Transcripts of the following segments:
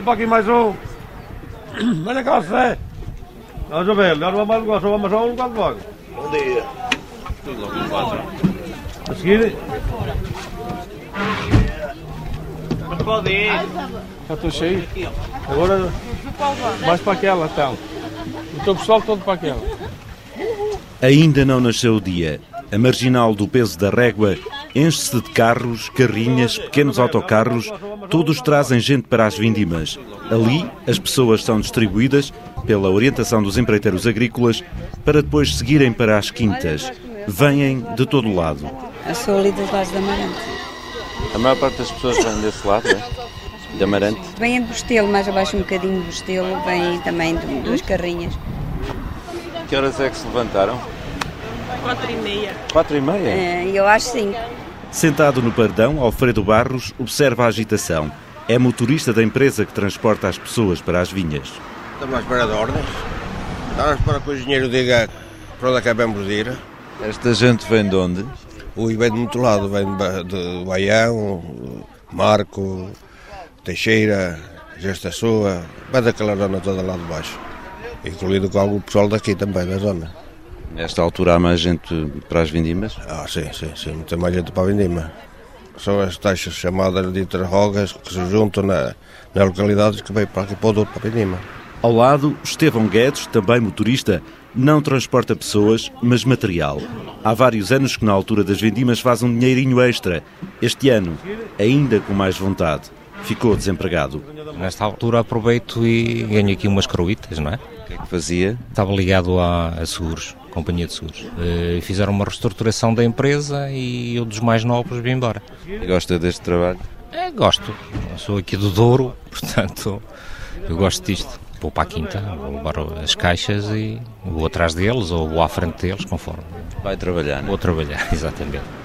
Anda para aqui mais um. Olha cá, Zé. Vamos a ver, agora vamos agora, só vamos a um lugar de vaga. Bom dia. A seguir, Pode ir. Já estou cheio. agora Mais para aquela, então. O teu pessoal todo para aquela. Ainda não nasceu o dia. A marginal do peso da régua enche-se de carros, carrinhas, pequenos autocarros, todos trazem gente para as vindimas. Ali, as pessoas são distribuídas, pela orientação dos empreiteiros agrícolas, para depois seguirem para as quintas. Vêm de todo o lado. Eu sou ali dos lados da Amarante. A maior parte das pessoas vem desse lado, é? De Amarante. Vêm de Bostelo, mais abaixo um bocadinho de Bostelo, vêm também de duas carrinhas. Que horas é que se levantaram? Quatro e meia. Quatro e meia? Eh, Eu acho sim. Sentado no pardão, Alfredo Barros observa a agitação. É motorista da empresa que transporta as pessoas para as vinhas. Estamos à espera de ordens. Estamos à espera que o engenheiro diga para onde acabamos de ir. Esta gente vem de onde? Ui, vem de muito lado, vem de, Ba- de Baião, Marco, Teixeira, Gesta Sua, vai daquela zona toda lá de baixo. Incluído com algum pessoal daqui também, da zona. Nesta altura há mais gente para as vindimas? Ah, sim, sim, sim, tem mais gente para a vindima. São as taxas chamadas de interrogas que se juntam na, nas localidades que vêm para aqui para o Douro, para a vindima. Ao lado, Estevão Guedes, também motorista, não transporta pessoas, mas material. Há vários anos que na altura das vendimas faz um dinheirinho extra. Este ano, ainda com mais vontade. Ficou desempregado. Nesta altura aproveito e ganho aqui umas croitas, não é? O que é que fazia? Estava ligado à, a seguros, companhia de seguros. Eh, fizeram uma reestruturação da empresa e eu dos mais novos vim embora. E gosta deste trabalho? É, gosto. Eu sou aqui do Douro, portanto, eu gosto disto. Vou para a quinta, vou levar as caixas e vou atrás deles ou vou à frente deles, conforme. Vai trabalhar, não Vou trabalhar, exatamente.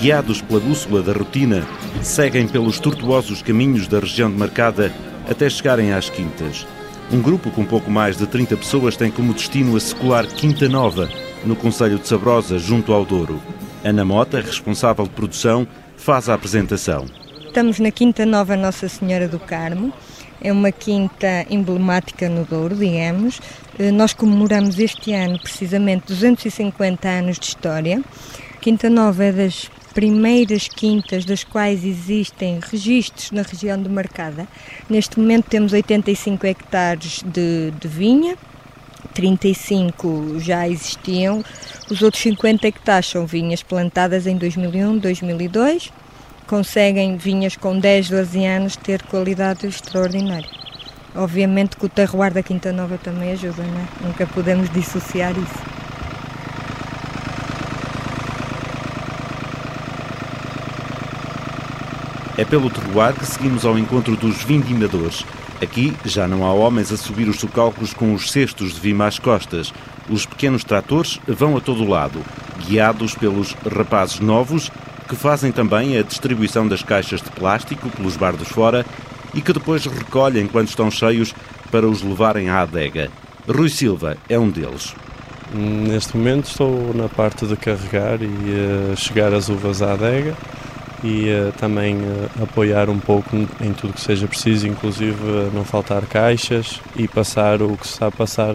Guiados pela bússola da rotina, seguem pelos tortuosos caminhos da região demarcada até chegarem às quintas. Um grupo com pouco mais de 30 pessoas tem como destino a secular Quinta Nova, no Conselho de Sabrosa, junto ao Douro. Ana Mota, responsável de produção, faz a apresentação. Estamos na Quinta Nova Nossa Senhora do Carmo. É uma quinta emblemática no Douro, digamos. Eh, Nós comemoramos este ano precisamente 250 anos de história. Quinta Nova é das primeiras quintas das quais existem registros na região de Marcada. Neste momento temos 85 hectares de, de vinha, 35 já existiam, os outros 50 hectares são vinhas plantadas em 2001, 2002 conseguem vinhas com 10, 12 anos ter qualidade extraordinária. Obviamente que o terroir da Quinta Nova também ajuda, não é? Nunca podemos dissociar isso. É pelo terroir que seguimos ao encontro dos vindimadores. Aqui já não há homens a subir os socalcos com os cestos de vima às costas. Os pequenos tratores vão a todo lado, guiados pelos rapazes novos que fazem também a distribuição das caixas de plástico pelos bardos fora e que depois recolhem quando estão cheios para os levarem à adega. Rui Silva é um deles. Neste momento estou na parte de carregar e eh, chegar as uvas à adega e eh, também eh, apoiar um pouco em tudo que seja preciso, inclusive eh, não faltar caixas e passar o que se a passar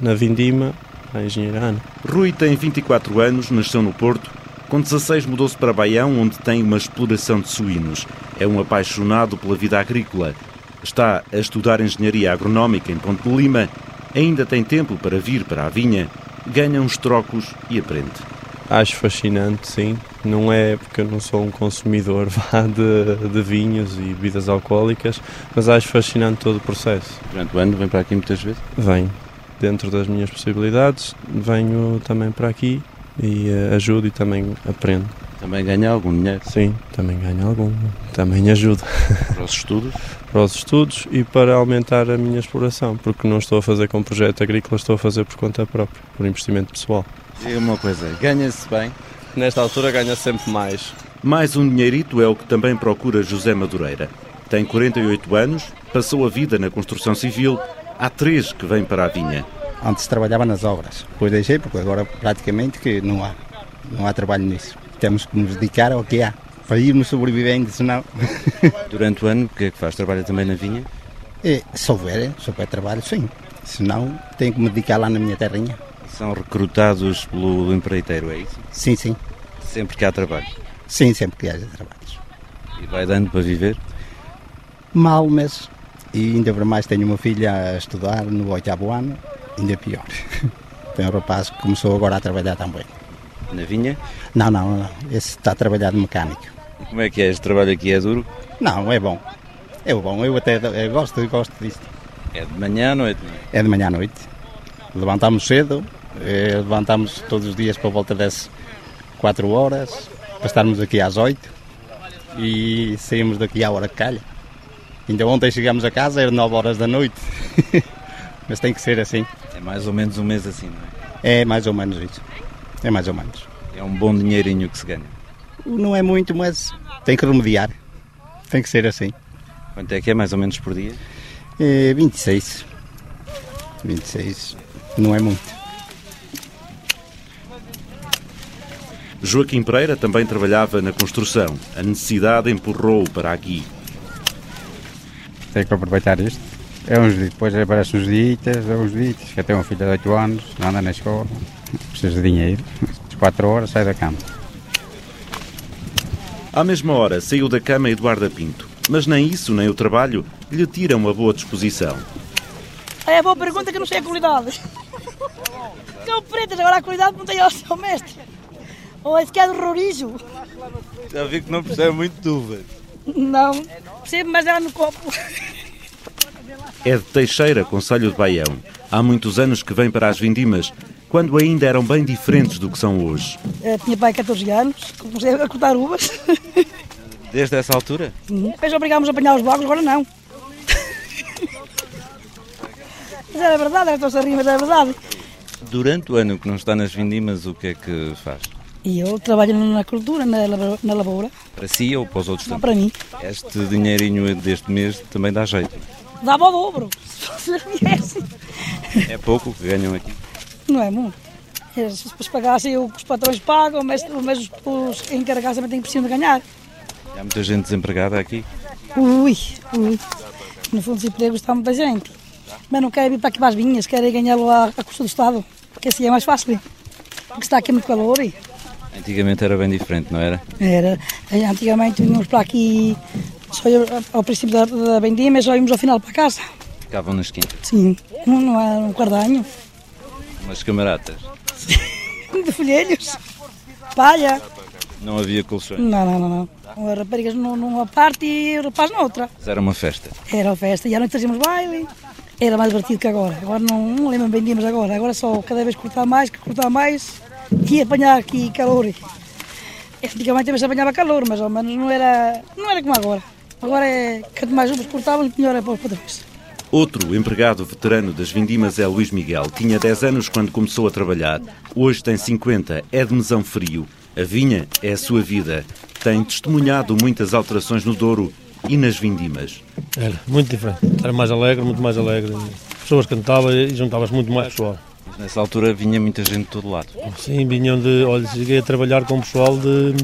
na vindima à engenheira Ana. Rui tem 24 anos, nasceu no Porto. Com 16 mudou-se para Baião, onde tem uma exploração de suínos. É um apaixonado pela vida agrícola. Está a estudar engenharia agronómica em Ponte de Lima. Ainda tem tempo para vir para a vinha, ganha uns trocos e aprende. Acho fascinante, sim. Não é porque eu não sou um consumidor vá, de, de vinhos e bebidas alcoólicas, mas acho fascinante todo o processo. Durante o ano vem para aqui muitas vezes? Venho, dentro das minhas possibilidades, venho também para aqui e eh, ajudo e também aprendo. Também ganha algum dinheiro? Sim, também ganho algum, também ajudo. Para os estudos? para os estudos e para aumentar a minha exploração, porque não estou a fazer com projeto agrícola, estou a fazer por conta própria, por investimento pessoal. Diga uma coisa, ganha-se bem? Nesta altura ganha sempre mais. Mais um dinheirito é o que também procura José Madureira. Tem 48 anos, passou a vida na construção civil, há três que vêm para a vinha. Antes trabalhava nas obras, depois deixei porque agora praticamente que não há, não há trabalho nisso. Temos que nos dedicar ao que há, para irmos sobrevivendo, senão... Durante o ano, o que é que faz? Trabalha também na vinha? E, se houver, se houver trabalho, sim. Senão, tenho que me dedicar lá na minha terrinha. São recrutados pelo empreiteiro, é isso? Sim, sim. Sempre que há trabalho? Sim, sempre que haja trabalhos. E vai dando para viver? Mal, mas... E ainda para mais tenho uma filha a estudar no oitavo ano, ainda pior. Tem um rapaz que começou agora a trabalhar também. Na vinha? Não, não, não. Esse está a trabalhar de mecânico. E como é que é? Este trabalho aqui é duro? Não, é bom. É bom, eu até eu gosto, eu gosto disto. É de manhã à noite, não é? É de manhã à noite. Levantamos cedo, eh, levantamos todos os dias para volta das 4 horas, para estarmos aqui às 8 e saímos daqui à hora que calha. Ainda ontem chegamos a casa, era 9 horas da noite. Mas tem que ser assim. É mais ou menos um mês assim, não é? É mais ou menos isso. É mais ou menos. É um bom dinheirinho que se ganha. Não é muito, mas tem que remediar. Tem que ser assim. Quanto é que é mais ou menos por dia? É 26. 26. Não é muito. Joaquim Pereira também trabalhava na construção. A necessidade empurrou-o para aqui. Tem que aproveitar isto. É uns, depois aparecem uns dias, é uns dias, que até um filho de 8 anos, anda na escola, precisa de dinheiro. Às 4 horas sai da cama. À mesma hora saiu da cama Eduardo Pinto. Mas nem isso, nem o trabalho, lhe tiram uma boa disposição. É boa pergunta que eu não sei a qualidade. Que pretas, agora a qualidade não tem ao seu mestre. Ou esse que é do Rorijo. Já vi que não percebe muito de uvas. Não, percebo, mas era no copo. É de Teixeira, Conselho de Baião. Há muitos anos que vem para as vindimas, quando ainda eram bem diferentes do que são hoje. Eu tinha pai 14 anos, comecei a cortar uvas. Desde essa altura? Uhum. Depois obrigámos a apanhar os blocos, agora não. Mas era verdade, era a rir, mas era verdade. Durante o ano que não está nas vindimas, o que é que faz? E eu trabalho na cultura, na, na lavoura. Para si ou para os outros Não, também? para mim. Este dinheirinho deste mês também dá jeito. Dava ao dobro, se vocês viessem. É pouco o que ganham aqui. Não é muito. É, Se depois pagassem o os patrões pagam, mas, mas os, os encarregados também têm que precisar de ganhar. Há muita gente desempregada aqui. Ui, ui. No fundo, desemprego está muita gente. Mas não querem vir para aqui para as vinhas, querem ganhá-lo à, à custa do Estado. Porque assim é mais fácil. Porque está aqui muito calor. E Antigamente era bem diferente, não era? era, antigamente vinhamos para aqui só ao princípio da, da vendima e só íamos ao final para casa. Ficavam nas quintas. Sim, não, não era um cardanho. Umas camaratas. De folhelhos. Palha. Não havia colchões. Não, não, não. não. As raparigas num- numa parte e o rapaz noutra. Mas era uma festa. Era a festa. E à noite trazíamos baile. Era mais divertido que agora. Agora não, não lembro bem de mas agora. Agora só cada vez cortar mais, que cortar mais e apanhar aqui calor. Antigamente também se apanhava calor, mas ao menos não era, não era como agora. Agora é quanto mais uvas cortavam, melhor é para os patrões. Outro empregado veterano das vindimas é Luís Miguel. Tinha 10 anos quando começou a trabalhar. Hoje tem 50, é de mesão frio. A vinha é a sua vida. Tem testemunhado muitas alterações no Douro e nas vindimas. Era muito diferente. Era mais alegre, muito mais alegre. As pessoas cantavam e juntava-se muito mais pessoal. Mas nessa altura vinha muita gente de todo lado. Sim, vinham de. Olha, cheguei a trabalhar com o pessoal de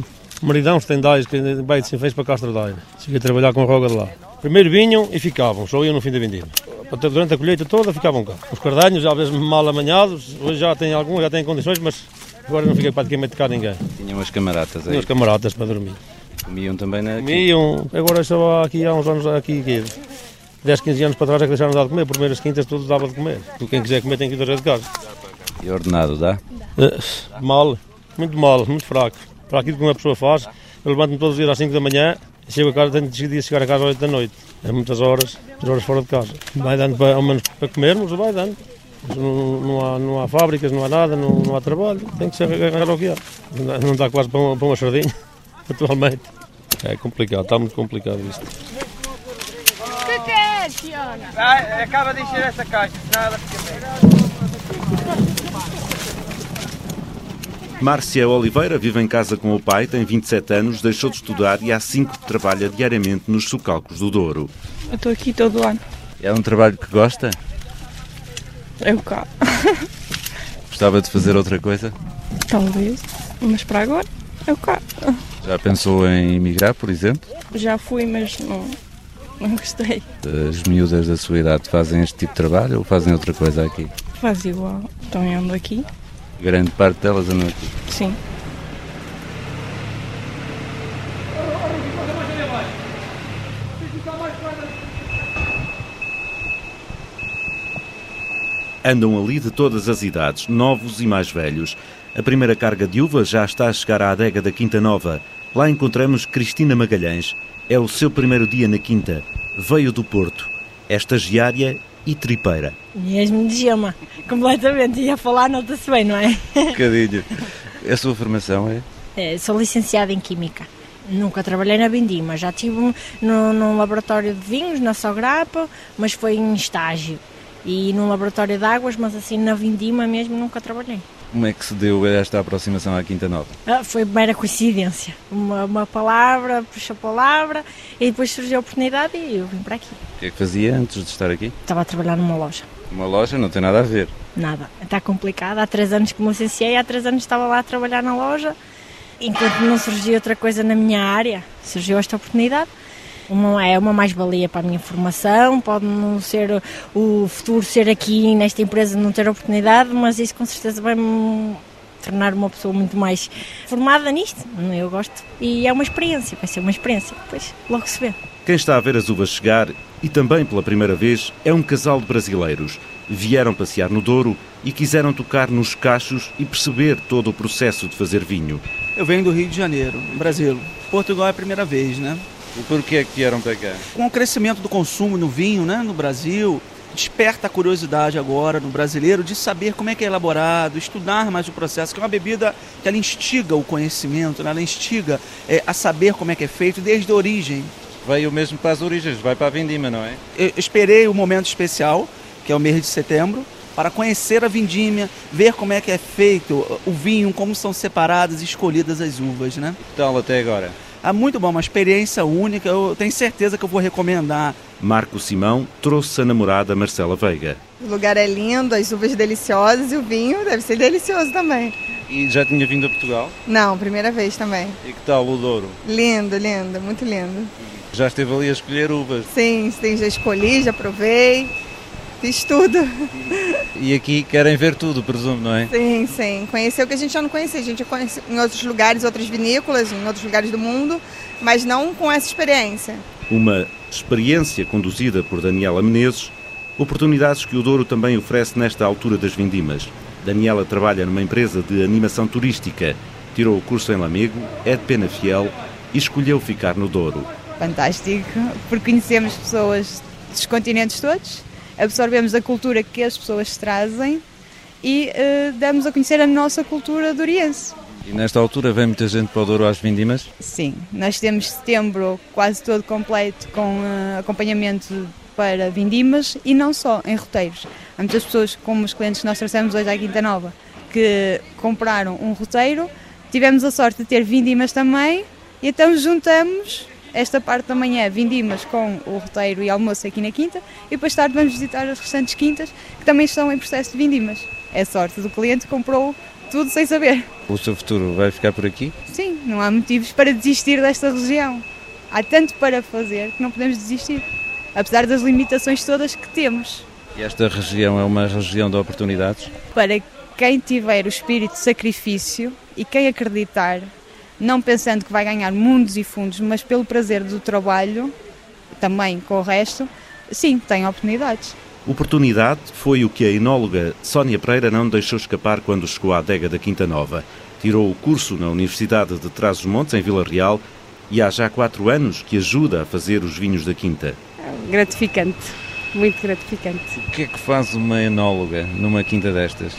Maridão, Estendais, que vai de Sinfãs para Castro Daire. Cheguei a trabalhar com a Roga de lá. Primeiro vinham e ficavam, só iam no fim da vendima. Até Durante a colheita toda ficavam cá. Os cardanhos, às vezes mal amanhados, hoje já têm alguns, já têm condições, mas agora não fica praticamente cá ninguém. Tinham as camaratas aí. Tinha os camaradas para dormir. Comiam também na. Comiam, agora só aqui há uns anos, aqui, aqui 10, 15 anos para trás é que deixaram de dar de comer, por primeiras quintas tudo dava de comer. Tu, quem quiser comer tem que ir de casa. E ordenado, dá? Eh, Mal, muito mal, muito fraco. Para aquilo que uma pessoa faz, eu levanto-me todos os dias às 5 da manhã, chego a casa, tenho de chegar a casa às 8 da noite. É muitas horas, muitas horas fora de casa. Vai dando para, ao menos para comermos, vai dando. Não, não, há, não há fábricas, não há nada, não, não há trabalho, tem que se agarrar ao que há. Não dá- Não dá quase para uma, para uma sardinha, atualmente. É complicado, está muito complicado isto. O que queres, Fiona? Vai, acaba de encher essa caixa, senão ela fica bem. Márcia Oliveira vive em casa com o pai, tem 27 anos, deixou de estudar e há 5 trabalha diariamente nos socalcos do Douro. Eu estou aqui todo ano. É um trabalho que gosta? É o cá. Gostava de fazer outra coisa? Talvez. Mas para agora é o cá. Já pensou em emigrar, por exemplo? Já fui, mas não, não gostei. As miúdas da sua idade fazem este tipo de trabalho ou fazem outra coisa aqui? Faz igual. Então eu ando aqui. Grande parte delas andam aqui. Sim. Andam ali de todas as idades, novos e mais velhos. A primeira carga de uvas já está a chegar à adega da Quinta Nova. Lá encontramos Cristina Magalhães. É o seu primeiro dia na Quinta. Veio do Porto. É estagiária e tripeira. Mesmo de gema, completamente. Ia falar, nota-se bem, não é? Um bocadinho. A sua formação é? É, Sou licenciada em Química. Nunca trabalhei na Vindima, já estive no, num laboratório de vinhos, na Sograpa, mas foi em estágio. E num laboratório de águas, mas assim na Vindima mesmo nunca trabalhei. Como é que se deu esta aproximação à Quinta Nova? Ah, foi mera coincidência. Uma, uma palavra, puxa a palavra, e depois surgiu a oportunidade e eu vim para aqui. O que é que fazia antes de estar aqui? Estava a trabalhar numa loja. Uma loja não tem nada a ver. Nada. Está complicado. Há três anos que me licenciei, há três anos estava lá a trabalhar na loja. Enquanto não surgiu outra coisa na minha área, surgiu esta oportunidade. Uma, é uma mais-valia para a minha formação, pode não ser o futuro ser aqui nesta empresa não ter oportunidade, mas isso com certeza vai-me tornar uma pessoa muito mais formada nisto. Eu gosto. E é uma experiência, vai ser uma experiência. Depois logo se vê. Quem está a ver as uvas chegar, e também pela primeira vez, é um casal de brasileiros. Vieram passear no Douro e quiseram tocar nos cachos e perceber todo o processo de fazer vinho. Eu venho do Rio de Janeiro, Brasil. Portugal é a primeira vez, né? E por que que vieram cá? Com o crescimento do consumo no vinho, né, no Brasil, desperta a curiosidade agora no brasileiro de saber como é que é elaborado, estudar mais o processo, que é uma bebida que ela instiga o conhecimento, né? ela instiga é, a saber como é que é feito desde a origem. Veio mesmo para as origens, vai para a vindima, não é? Eu esperei o momento especial, que é o mês de setembro, para conhecer a vindímia, ver como é que é feito o vinho, como são separadas e escolhidas as uvas, né? Então, até agora? É muito bom, uma experiência única, eu tenho certeza que eu vou recomendar. Marco Simão trouxe a namorada Marcela Veiga. O lugar é lindo, as uvas deliciosas e o vinho deve ser delicioso também. E já tinha vindo a Portugal? Não, primeira vez também. E que tal o Douro? Lindo, lindo, muito lindo. Já esteve ali a escolher uvas? Sim, sim já escolhi, já provei, fiz tudo. E aqui querem ver tudo, presumo, não é? Sim, sim. Conhecer o que a gente já não conhecia. A gente já conhece em outros lugares, outras vinícolas, em outros lugares do mundo, mas não com essa experiência. Uma experiência conduzida por Daniela Menezes, oportunidades que o Douro também oferece nesta altura das vindimas. Daniela trabalha numa empresa de animação turística, tirou o curso em Lamego, é de pena fiel e escolheu ficar no Douro. Fantástico, porque conhecemos pessoas dos continentes todos, absorvemos a cultura que as pessoas trazem e uh, damos a conhecer a nossa cultura doriense. E nesta altura vem muita gente para o Douro às vindimas? Sim, nós temos setembro quase todo completo com uh, acompanhamento para vindimas e não só, em roteiros. Há muitas pessoas, como os clientes que nós trouxemos hoje à Quinta Nova, que compraram um roteiro, tivemos a sorte de ter vindimas também e então juntamos esta parte da manhã vindimas com o roteiro e almoço aqui na quinta e depois tarde vamos visitar as restantes quintas que também estão em processo de vindimas. É sorte do cliente comprou tudo sem saber. O seu futuro vai ficar por aqui? Sim, não há motivos para desistir desta região. Há tanto para fazer que não podemos desistir, apesar das limitações todas que temos. E esta região é uma região de oportunidades? Para quem tiver o espírito de sacrifício e quem acreditar não pensando que vai ganhar mundos e fundos, mas pelo prazer do trabalho, também com o resto, sim, tem oportunidades. Oportunidade foi o que a enóloga Sónia Pereira não deixou escapar quando chegou à adega da Quinta Nova. Tirou o curso na Universidade de Trás-os-Montes, em Vila Real, e há já quatro anos que ajuda a fazer os vinhos da Quinta. Gratificante, muito gratificante. O que é que faz uma enóloga numa quinta destas?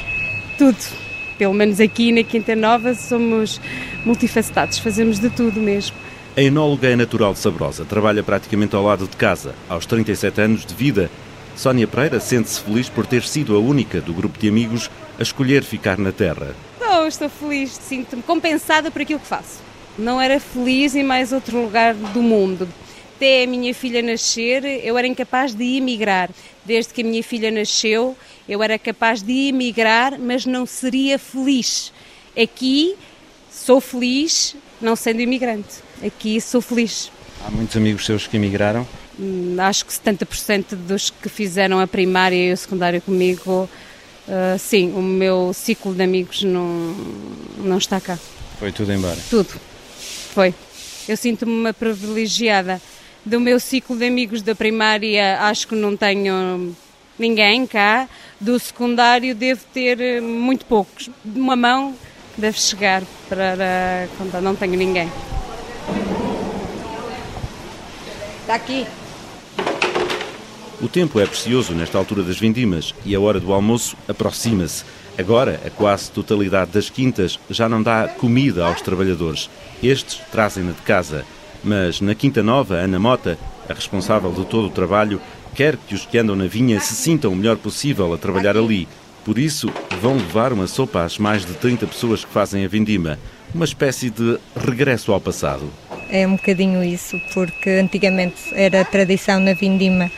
Tudo. Pelo menos aqui na Quinta Nova somos multifacetados, fazemos de tudo mesmo. A enóloga é natural de Sabrosa, trabalha praticamente ao lado de casa. Aos 37 anos de vida, Sónia Pereira sente-se feliz por ter sido a única do grupo de amigos a escolher ficar na terra. Estou, estou feliz, sinto-me compensada por aquilo que faço. Não era feliz em mais outro lugar do mundo. Até a minha filha nascer, eu era incapaz de emigrar. Desde que a minha filha nasceu, eu era capaz de emigrar, mas não seria feliz. Aqui sou feliz, não sendo imigrante. Aqui sou feliz. Há muitos amigos seus que emigraram? Hum, Acho que 70% dos que fizeram a primária e o secundário comigo, uh, sim, o meu ciclo de amigos não, não está cá. Foi tudo embora. Tudo. Foi. Eu sinto-me uma privilegiada. Do meu ciclo de amigos da primária, acho que não tenho ninguém cá. Do secundário, devo ter eh, muito poucos. Uma mão deve chegar para contar. Não tenho ninguém. Está aqui. O tempo é precioso nesta altura das vindimas e a hora do almoço aproxima-se. Agora, a quase totalidade das quintas já não dá comida aos trabalhadores. Estes trazem-na de casa. Mas na Quinta Nova, Ana Mota, a responsável de todo o trabalho, quer que os que andam na vinha se sintam o melhor possível a trabalhar ali. Por isso, vão levar uma sopa às mais de 30 pessoas que fazem a vindima. Uma espécie de regresso ao passado. É um bocadinho isso, porque antigamente era tradição na vindima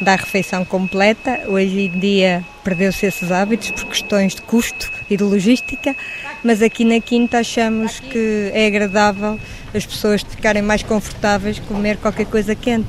dar refeição completa, hoje em dia perdeu-se esses hábitos por questões de custo e de logística, mas aqui na Quinta achamos que é agradável as pessoas ficarem mais confortáveis comer qualquer coisa quente.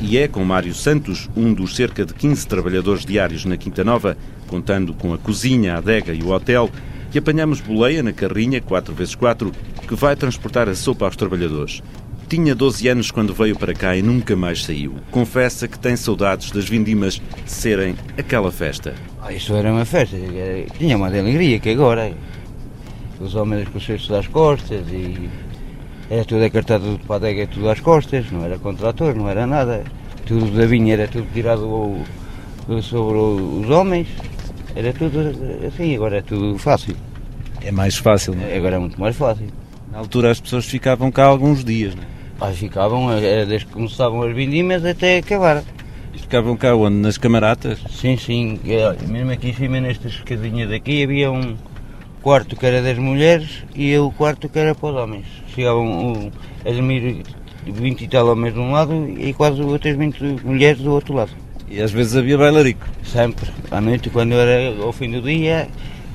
E é com Mário Santos, um dos cerca de 15 trabalhadores diários na Quinta Nova, contando com a cozinha, a adega e o hotel, que apanhamos boleia na carrinha 4x4 que vai transportar a sopa aos trabalhadores. Tinha 12 anos quando veio para cá e nunca mais saiu. Confessa que tem saudades das vindimas serem aquela festa. Ah, Isso era uma festa, tinha uma de alegria que agora. Os homens com os cestos às costas e era tudo acartado tudo para a adega, tudo às costas, não era contrator, não era nada. Tudo da vinha era tudo tirado ao- sobre os homens, era tudo assim, agora é tudo fácil. É mais fácil, não é? Agora é muito mais fácil. Na altura as pessoas ficavam cá alguns dias, não é? Ah, ficavam, era desde que começavam as vindimas até acabar. Ficavam cá onde? Nas camaratas? Sim, sim. É, Mesmo aqui em cima, nesta escadinha daqui, havia um quarto que era das mulheres e o quarto que era para os homens. Chegavam a dormir 20 e tal homens de um lado e quase outras 20 mulheres do outro lado. E às vezes havia bailarico? Sempre. À noite, quando era ao fim do dia,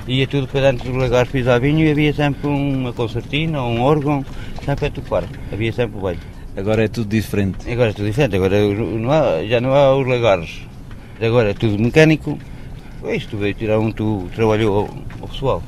ia tudo para dentro dos lagares pisar vinho e havia sempre uma concertina ou um órgão, sempre a tocar. Havia sempre o baile. Agora é tudo diferente. Agora é tudo diferente, agora não há- já não há os lagares. Agora é tudo mecânico. Isto veio tirar um tu trabalhou ao, ao pessoal.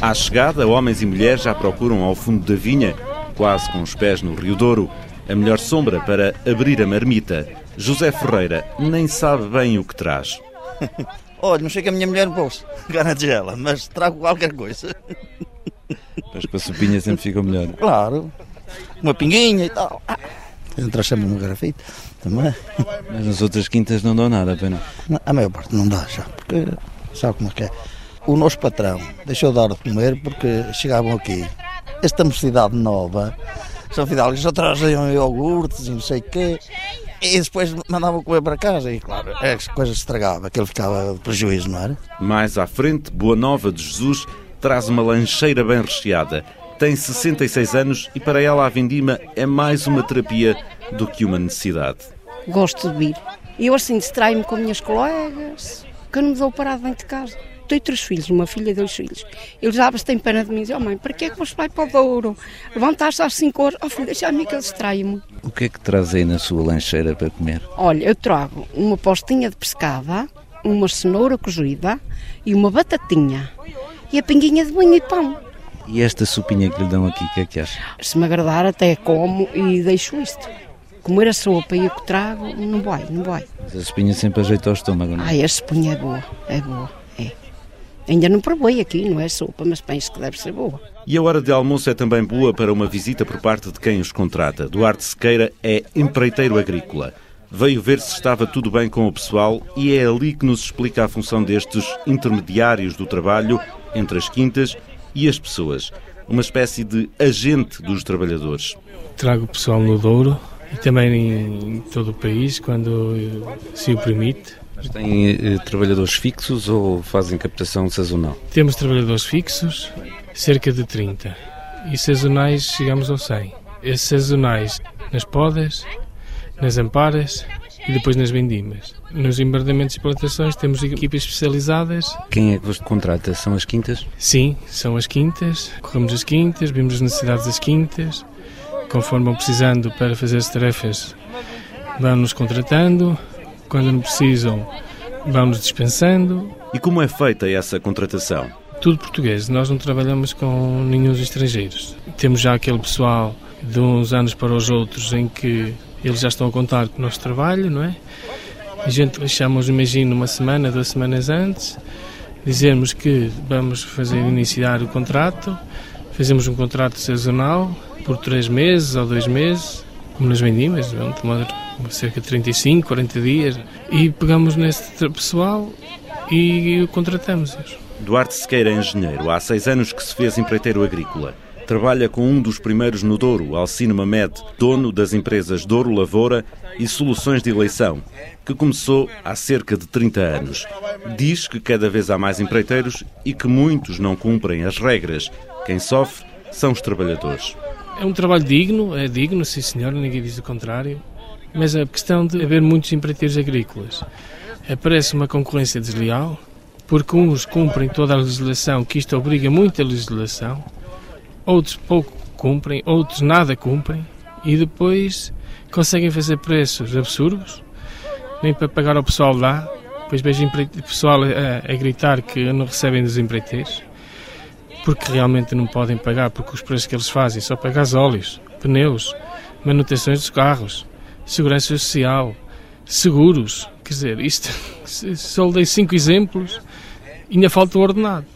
À chegada, homens e mulheres já procuram ao fundo da vinha, quase com os pés no Rio Douro, a melhor sombra para abrir a marmita. José Ferreira nem sabe bem o que traz. Olha, não chega a minha mulher no bolso, garanto ela, mas trago qualquer coisa. Mas com a sopinha sempre fica melhor. Claro, uma pinguinha e tal. Ah, Entra sempre uma garrafita também. Mas nas outras quintas não dão nada, pena. A maior parte não dá já, porque sabe como é que é. O nosso patrão deixou de dar de comer porque chegavam aqui. Esta mocidade nova, São Fidalgo, só traziam iogurtes e não sei o quê. E depois mandavam comer para casa e, claro, as coisas estragavam, aquele ficava de prejuízo, não era? Mais à frente, Boa Nova de Jesus traz uma lancheira bem recheada. Tem 66 anos e para ela a vindima é mais uma terapia do que uma necessidade. Gosto de vir. E eu assim distraio-me com minhas colegas, que eu não me dou parado dentro de casa. Tenho três filhos, uma filha e dois filhos. Eles vezes têm pena de mim e dizem, oh mãe, para que é que você vai para o Douro? Levantar-se às 5 horas, oh filho, deixa a mim que eu distraio-me. O que é que traz aí na sua lancheira para comer? Olha, eu trago uma postinha de pescada, uma cenoura cozida e uma batatinha. E a pinguinha de banho e pão. E esta sopinha que lhe dão aqui, o que é que acha? Se me agradar, até como e deixo isto. Comer a sopa e o que trago, não vai, não vai. Mas a sopinha sempre ajeita ao estômago, não é? Ai, a sopinha é boa, é boa. Ainda não provei aqui, não é sopa, mas penso que deve ser boa. E a hora de almoço é também boa para uma visita por parte de quem os contrata. Duarte Sequeira é empreiteiro agrícola. Veio ver se estava tudo bem com o pessoal e é ali que nos explica a função destes intermediários do trabalho entre as quintas e as pessoas. Uma espécie de agente dos trabalhadores. Trago o pessoal no Douro e também em todo o país, quando se o permite. Mas têm eh, trabalhadores fixos ou fazem captação sazonal? Temos trabalhadores fixos, cerca de 30, e sazonais chegamos aos 100. Esses sazonais nas podas, nas amparas e depois nas vendimas. Nos embardamentos e plantações temos equipas especializadas. Quem é que vos contrata? São as quintas? Sim, são as quintas. Corremos as quintas, vemos as necessidades das quintas, conforme vão precisando para fazer as tarefas, vão-nos contratando. Quando não precisam, vão-nos dispensando. E como é feita essa contratação? Tudo português, nós não trabalhamos com nenhum estrangeiros. Temos já aquele pessoal de uns anos para os outros em que eles já estão a contar com o nosso trabalho, não é? A gente chama-os, imagino, uma semana, duas semanas antes, dizermos que vamos fazer iniciar o contrato, fazemos um contrato sazonal por três meses ou dois meses, como nas vendimas, vamos tomar cerca de 35, 40 dias, e pegamos nesse pessoal e o contratamos-os. Duarte Sequeira é engenheiro. Há seis anos que se fez empreiteiro agrícola. Trabalha com um dos primeiros no Douro, Alcino Mamed, dono das empresas Douro Lavoura e Soluções de Eleição, que começou há cerca de 30 anos. Diz que cada vez há mais empreiteiros e que muitos não cumprem as regras. Quem sofre são os trabalhadores. É um trabalho digno, é digno, sim senhor, ninguém diz o contrário, mas a questão de haver muitos empreiteiros agrícolas aparece uma concorrência desleal, porque uns cumprem toda a legislação, que isto obriga muita legislação, outros pouco cumprem, outros nada cumprem e depois conseguem fazer preços absurdos, nem para pagar ao pessoal dá. Depois vejo o pessoal a, a, gritar que não recebem dos empreiteiros, porque realmente não podem pagar, porque os preços que eles fazem só para gasóleos, pneus, manutenções dos carros, segurança social, seguros. Quer dizer, isto só dei cinco exemplos ainda falta o ordenado.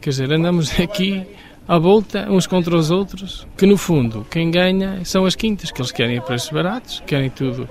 Quer dizer, andamos aqui à volta, uns contra os outros, que no fundo quem ganha são as quintas, que eles querem preços baratos, querem tudo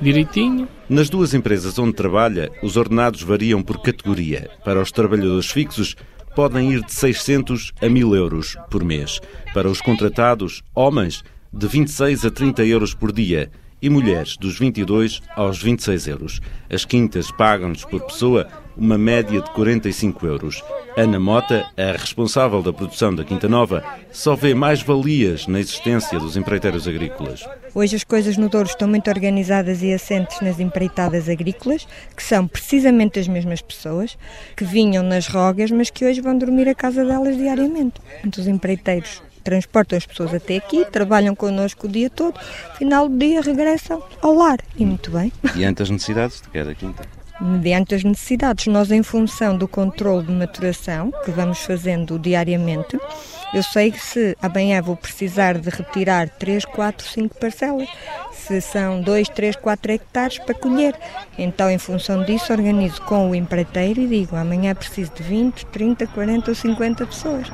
direitinho. Nas duas empresas onde trabalha, os ordenados variam por categoria. Para os trabalhadores fixos, podem ir de 600 a 1000 euros por mês. Para os contratados, homens, de 26 a 30 euros por dia e mulheres dos 22 aos 26 euros. As quintas pagam-nos por pessoa uma média de 45 euros. Ana Mota, a responsável da produção da Quinta Nova, só vê mais valias na existência dos empreiteiros agrícolas. Hoje as coisas no Douro estão muito organizadas e assentes nas empreitadas agrícolas, que são precisamente as mesmas pessoas que vinham nas rogas, mas que hoje vão dormir a casa delas diariamente. Então, os empreiteiros transportam as pessoas até aqui, trabalham connosco o dia todo, final do dia regressam ao lar. E muito bem. Diante das necessidades de cada quinta? Mediante as necessidades, nós, em função do controle de maturação que vamos fazendo diariamente, eu sei que se amanhã vou precisar de retirar 3, 4, 5 parcelas, se são 2, 3, 4 hectares para colher. Então, em função disso, organizo com o empreiteiro e digo: amanhã preciso de 20, 30, 40 ou 50 pessoas.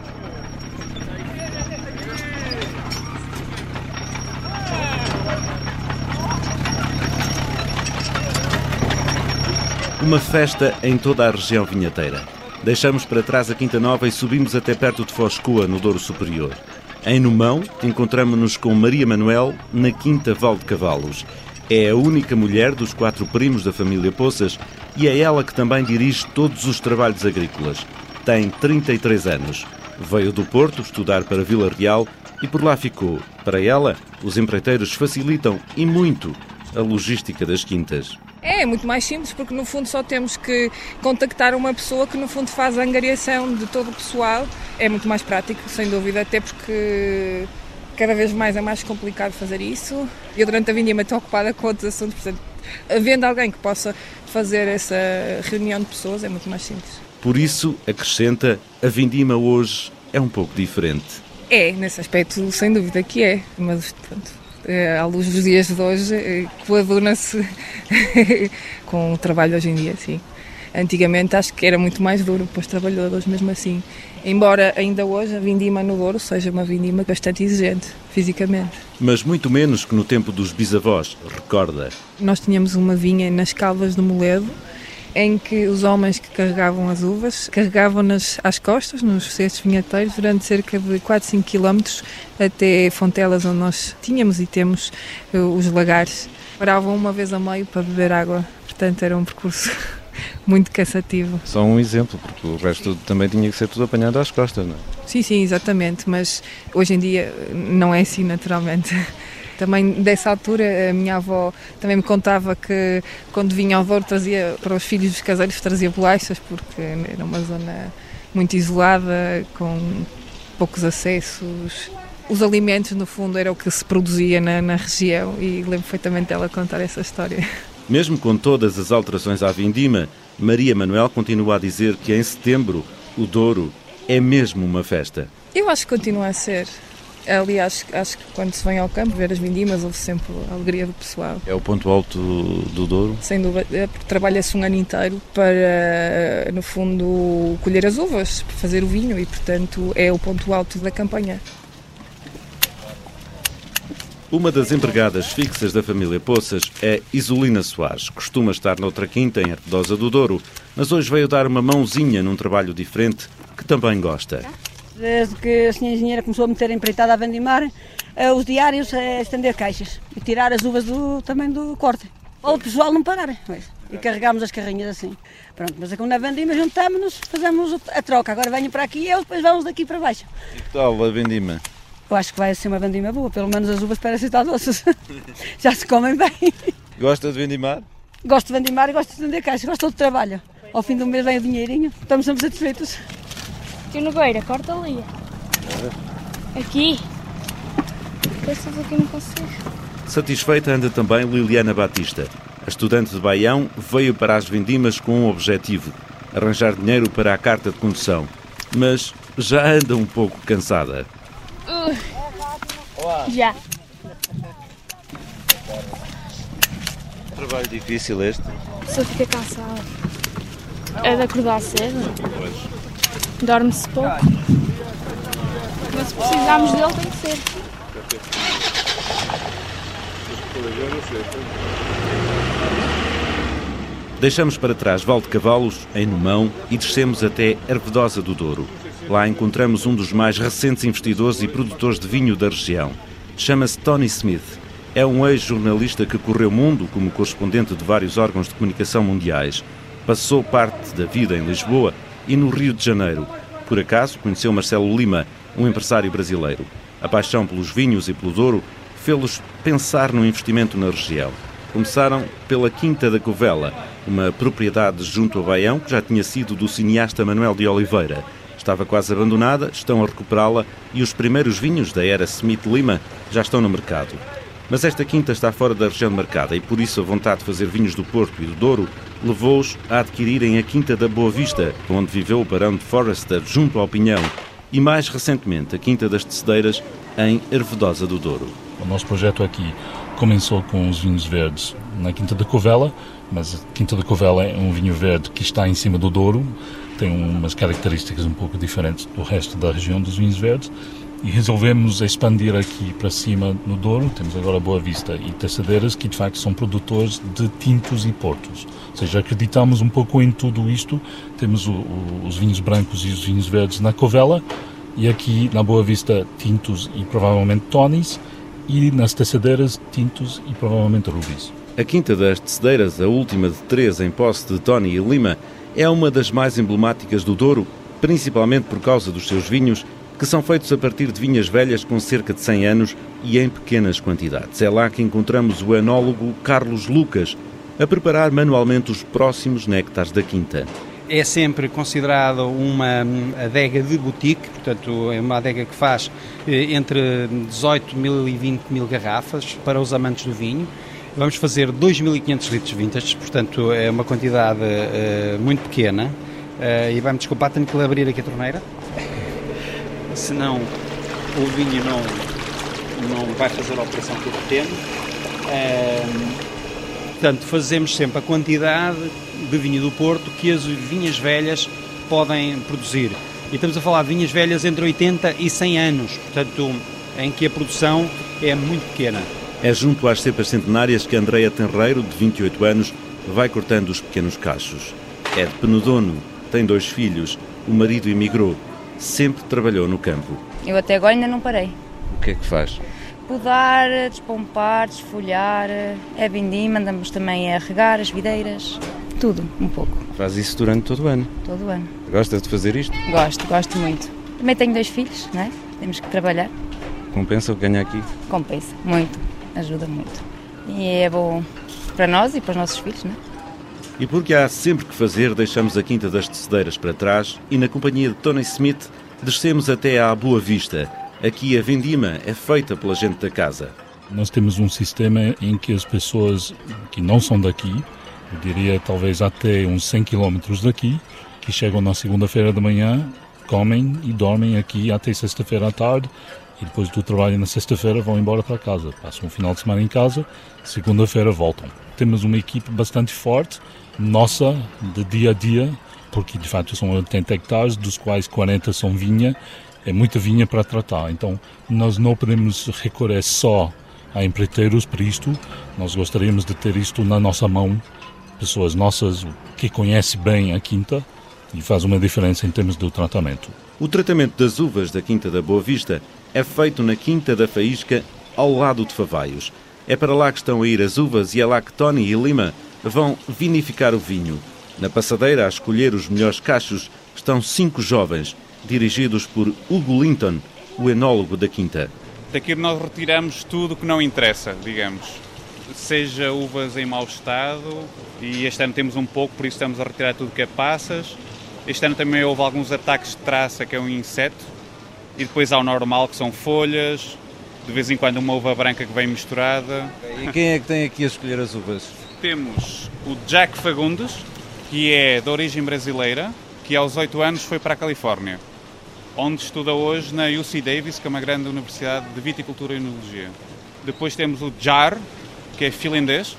Uma festa em toda a região vinheteira. Deixamos para trás a Quinta Nova e subimos até perto de Foscoa, no Douro Superior. Em Numão, encontramos-nos com Maria Manuel na Quinta Val de Cavalos. É a única mulher dos quatro primos da família Poças e é ela que também dirige todos os trabalhos agrícolas. Tem 33 anos. Veio do Porto estudar para Vila Real e por lá ficou. Para ela, os empreiteiros facilitam e muito a logística das quintas. É muito mais simples porque no fundo só temos que contactar uma pessoa que no fundo faz a angariação de todo o pessoal. É muito mais prático, sem dúvida, até porque cada vez mais é mais complicado fazer isso. Eu durante a vindima estou ocupada com outros assuntos, portanto, havendo alguém que possa fazer essa reunião de pessoas é muito mais simples. Por isso, acrescenta, a vindima hoje é um pouco diferente. É, nesse aspecto, sem dúvida que é, mas pronto, à luz dos dias de hoje, eh, coaduna-se com o trabalho hoje em dia, sim. Antigamente acho que era muito mais duro para os trabalhadores mesmo assim. Embora ainda hoje a vindima no Douro seja uma vindima bastante exigente, fisicamente. Mas muito menos que no tempo dos bisavós, recorda. Nós tínhamos uma vinha nas Calvas do Moledo em que os homens que carregavam as uvas carregavam-nas às costas, nos cestos vinhateiros, durante cerca de 4, 5 quilómetros até Fontelas, onde nós tínhamos e temos eh, os lagares. Paravam uma vez a meio para beber água, portanto era um percurso muito cansativo. Só um exemplo, porque o resto também tinha que ser tudo apanhado às costas, não é? Sim, sim, exatamente, mas hoje em dia não é assim naturalmente. Também dessa altura a minha avó também me contava que quando vinha ao Douro trazia para os filhos dos caseiros trazia bolachas porque era uma zona muito isolada, com poucos acessos. Os alimentos, no fundo, era o que se produzia na, na região e lembro perfeitamente dela contar essa história. Mesmo com todas as alterações à vindima, Maria Manuel continua a dizer que em setembro o Douro é mesmo uma festa. Eu acho que continua a ser. Aliás, acho que quando se vem ao campo ver as vindimas, houve sempre a alegria do pessoal. É o ponto alto do Douro? Sem dúvida, é porque trabalha-se um ano inteiro para, no fundo, colher as uvas, para fazer o vinho e, portanto, é o ponto alto da campanha. Uma das empregadas fixas da família Poças é Isolina Soares. Costuma estar noutra quinta, em Arpedosa do Douro, mas hoje veio dar uma mãozinha num trabalho diferente que também gosta. Desde que a senhora engenheira começou a meter empreitada a vendimar, eh, os diários a estender caixas e tirar as uvas do, também do corte. Ou o pessoal não parar. pois. E carregámos as carrinhas assim. Pronto, mas como na vendima juntamos-nos, fazemos a troca. Agora venho para aqui e eu depois vamos daqui para baixo. E que tal a vendima? Eu acho que vai ser uma vendima boa, pelo menos as uvas parecem estar doces. Já se comem bem. Gosta de vendimar? Gosto de vendimar e gosto de vender caixas, gosto do trabalho. Ao fim do mês vem o dinheirinho, estamos sempre satisfeitos. Tio Nogueira, corta ali. Aqui. Pensas aqui não consigo. Satisfeita anda também Liliana Batista. A estudante de Baião veio para as vindimas com um objetivo: arranjar dinheiro para a carta de condução. Mas já anda um pouco cansada. Uh, já. Trabalho difícil este? Só fica cansada. É de acordar cedo. Dorme-se pouco. Mas se precisarmos dele, tem que ser. Deixamos para trás Val de Cavalos, em Numão, e descemos até Ervedosa do Douro. Lá encontramos um dos mais recentes investidores e produtores de vinho da região. Chama-se Tony Smith. É um ex-jornalista que correu o mundo como correspondente de vários órgãos de comunicação mundiais. Passou parte da vida em Lisboa e no Rio de Janeiro. Por acaso, conheceu Marcelo Lima, um empresário brasileiro. A paixão pelos vinhos e pelo Douro fê-los pensar no investimento na região. Começaram pela Quinta da Covela, uma propriedade junto a Baião que já tinha sido do cineasta Manuel de Oliveira. Estava quase abandonada, estão a recuperá-la e os primeiros vinhos da era Smith Lima já estão no mercado. Mas esta quinta está fora da região marcada e por isso a vontade de fazer vinhos do Porto e do Douro levou-os a adquirirem a Quinta da Boa Vista, onde viveu o barão de Forrester junto ao Pinhão, e mais recentemente a Quinta das Tecedeiras em Ervedosa do Douro. O nosso projeto aqui começou com os vinhos verdes na Quinta da Covela, mas a Quinta da Covela é um vinho verde que está em cima do Douro, tem umas características um pouco diferentes do resto da região dos vinhos verdes e resolvemos expandir aqui para cima no Douro. Temos agora Boa Vista e Tecedeiras, que de facto são produtores de tintos e portos. Ou seja, acreditamos um pouco em tudo isto. Temos o, o, os vinhos brancos e os vinhos verdes na Covela e aqui na Boa Vista tintos e provavelmente tonis e nas Tecedeiras tintos e provavelmente rubis. A Quinta das Tecedeiras, a última de três em posse de Tony e Lima, é uma das mais emblemáticas do Douro, principalmente por causa dos seus vinhos, que são feitos a partir de vinhas velhas com cerca de 100 anos e em pequenas quantidades. É lá que encontramos o enólogo Carlos Lucas a preparar manualmente os próximos néctares da quinta. É sempre considerado uma adega de boutique, portanto é uma adega que faz entre 18 mil e 20 mil garrafas para os amantes do vinho. Vamos fazer 2.500 litros vintage, portanto é uma quantidade uh, muito pequena. Uh, e vai-me desculpar, tenho que abrir aqui a torneira. Senão o vinho não, não vai fazer a operação que eu pretendo. Uh, portanto, fazemos sempre a quantidade de vinho do Porto que as vinhas velhas podem produzir. E estamos a falar de vinhas velhas entre 80 e 100 anos, portanto, em que a produção é muito pequena. É junto às cepas centenárias que Andreia Tenreiro, de 28 anos, vai cortando os pequenos cachos. É de Penedono, tem dois filhos, o marido emigrou, sempre trabalhou no campo. Eu até agora ainda não parei. O que é que faz? Podar, despompar, desfolhar, é vindima, andamos também a regar as videiras, tudo, um pouco, Faz isso durante todo o ano. todo o ano. Gosta de fazer isto? Gosto, gosto muito. Também tenho dois filhos, não é? Temos que trabalhar, Compensa o que ganha aqui? compensa, muito, ajuda muito. E é bom para nós e para os nossos filhos, não é? E porque há sempre que fazer, deixamos a Quinta das Tecedeiras para trás e, na companhia de Tony Smith, descemos até à Boa Vista. Aqui a vendima é feita pela gente da casa. Nós temos um sistema em que as pessoas que não são daqui, eu diria talvez até uns 100 quilómetros daqui, que chegam na segunda-feira de manhã, comem e dormem aqui até sexta-feira à tarde e depois do trabalho na sexta-feira vão embora para casa. Passam um final de semana em casa, segunda-feira voltam. Temos uma equipe bastante forte, nossa, de dia a dia, porque de facto são 80 hectares, dos quais 40 são vinha, é muita vinha para tratar. Então nós não podemos recorrer só a empreiteiros para isto, nós gostaríamos de ter isto na nossa mão, pessoas nossas que conhecem bem a quinta e faz uma diferença em termos do tratamento. O tratamento das uvas da Quinta da Boa Vista é feito na Quinta da Faísca, ao lado de Favaios. É para lá que estão a ir as uvas e é lá que Tony e Lima vão vinificar o vinho. Na passadeira, a escolher os melhores cachos, estão cinco jovens, dirigidos por Hugo Linton, o enólogo da Quinta. Daqui nós retiramos tudo que não interessa, digamos. Seja uvas em mau estado, e este ano temos um pouco, por isso estamos a retirar tudo que é passas. Este ano também houve alguns ataques de traça, que é um inseto. E depois há o normal, que são folhas, de vez em quando uma uva branca que vem misturada. E quem é que tem aqui a escolher as uvas? Temos o Jack Fagundes, que é de origem brasileira, que aos 8 anos foi para a Califórnia, onde estuda hoje na UC Davis, que é uma grande universidade de viticultura e enologia. Depois temos o Jar, que é finlandês,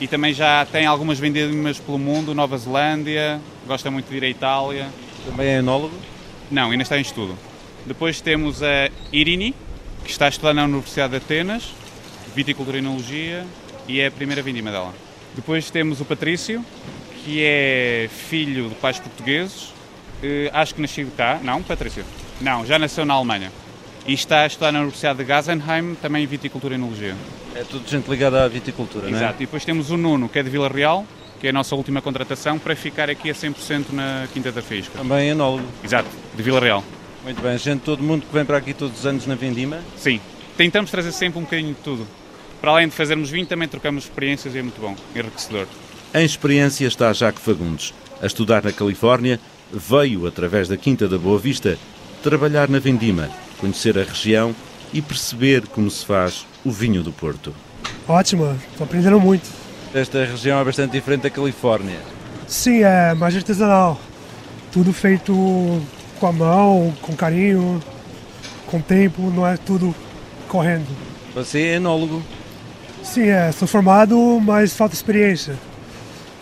e também já tem algumas vendidas pelo mundo, Nova Zelândia, gosta muito de ir à Itália. Também é enólogo? Não, ainda está em estudo. Depois temos a Irini, que está a estudar na Universidade de Atenas, viticultura e enologia, e é a primeira vindima dela. Depois temos o Patrício, que é filho de pais portugueses, eh, acho que nascido cá. Não, Patrício? Não, já nasceu na Alemanha. E está a estudar na Universidade de Guggenheim, também em viticultura e enologia. É tudo gente ligada à viticultura, não é? Exato. E depois temos o Nuno, que é de Vila Real, que é a nossa última contratação, para ficar aqui a 100% na Quinta da Faísca. Também enólogo. Exato, de Vila Real. Muito bem, gente, todo mundo que vem para aqui todos os anos na Vindima? Sim. Tentamos trazer sempre um bocadinho de tudo. Para além de fazermos vinho, também trocamos experiências e é muito bom, enriquecedor. Em experiência está Jacques Fagundes. A estudar na Califórnia, veio, através da Quinta da Boa Vista, trabalhar na Vindima, conhecer a região e perceber como se faz o vinho do Porto. Ótimo, estou aprendendo muito. Esta região é bastante diferente da Califórnia. Sim, é mais artesanal. Tudo feito com a mão, com carinho, com tempo, não é tudo correndo. Você é enólogo? Sim, é, sou formado, mas falta experiência.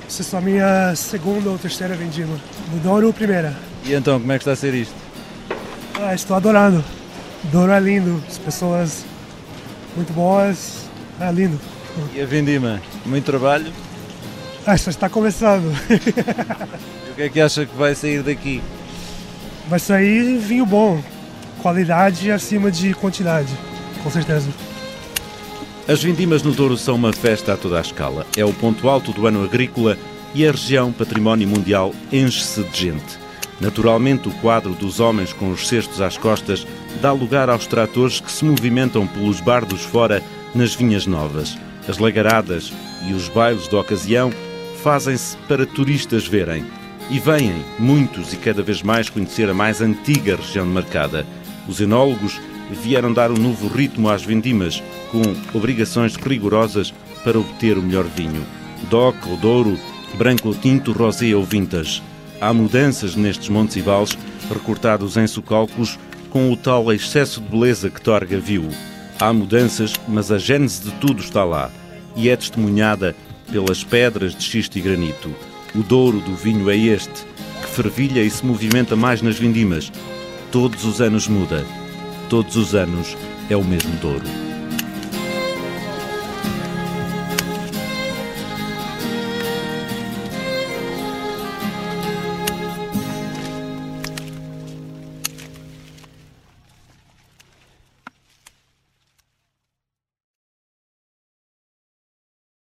Essa é só a minha segunda ou terceira vendima. Douro, primeira. E então, como é que está a ser isto? Ah, estou adorando. Douro é lindo, as pessoas muito boas, é lindo. E a Vindima? Muito trabalho? Ah, só está começando. E o que é que acha que vai sair daqui? Vai sair vinho bom, qualidade acima de quantidade, com certeza. As vindimas no Douro são uma festa a toda a escala. É o ponto alto do ano agrícola e a região Património Mundial enche-se de gente. Naturalmente, o quadro dos homens com os cestos às costas dá lugar aos tratores que se movimentam pelos bardos fora nas vinhas novas. As lagaradas e os bailes da ocasião fazem-se para turistas verem. E vêm, muitos e cada vez mais, conhecer a mais antiga região demarcada. Os enólogos vieram dar um novo ritmo às vindimas, com obrigações rigorosas para obter o melhor vinho. DOC ou Douro, branco ou tinto, rosé ou vintage. Há mudanças nestes montes e vales, recortados em socalcos, com o tal excesso de beleza que torga viu. Há mudanças, mas a gênese de tudo está lá, e é testemunhada pelas pedras de xisto e granito. O Douro do vinho é este, que fervilha e se movimenta mais nas vindimas. Todos os anos muda. Todos os anos é o mesmo Douro.